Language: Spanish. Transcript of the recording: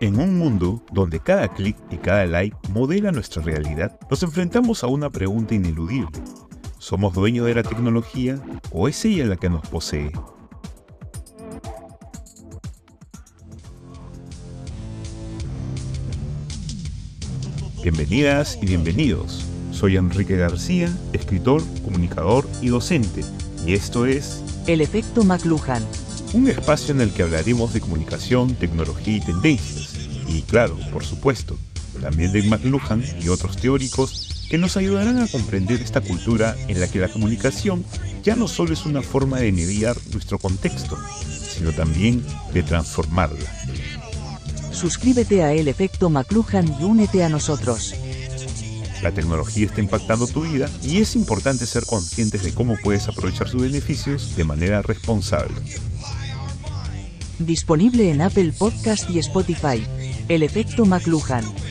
En un mundo donde cada clic y cada like modela nuestra realidad, nos enfrentamos a una pregunta ineludible. ¿Somos dueños de la tecnología o es ella la que nos posee? Bienvenidas y bienvenidos. Soy Enrique García, escritor, comunicador y docente, y esto es El efecto McLuhan. Un espacio en el que hablaremos de comunicación, tecnología y tendencias. Y claro, por supuesto, también de McLuhan y otros teóricos que nos ayudarán a comprender esta cultura en la que la comunicación ya no solo es una forma de mediar nuestro contexto, sino también de transformarla. Suscríbete a El Efecto McLuhan y únete a nosotros. La tecnología está impactando tu vida y es importante ser conscientes de cómo puedes aprovechar sus beneficios de manera responsable. Disponible en Apple Podcast y Spotify. El Efecto McLuhan.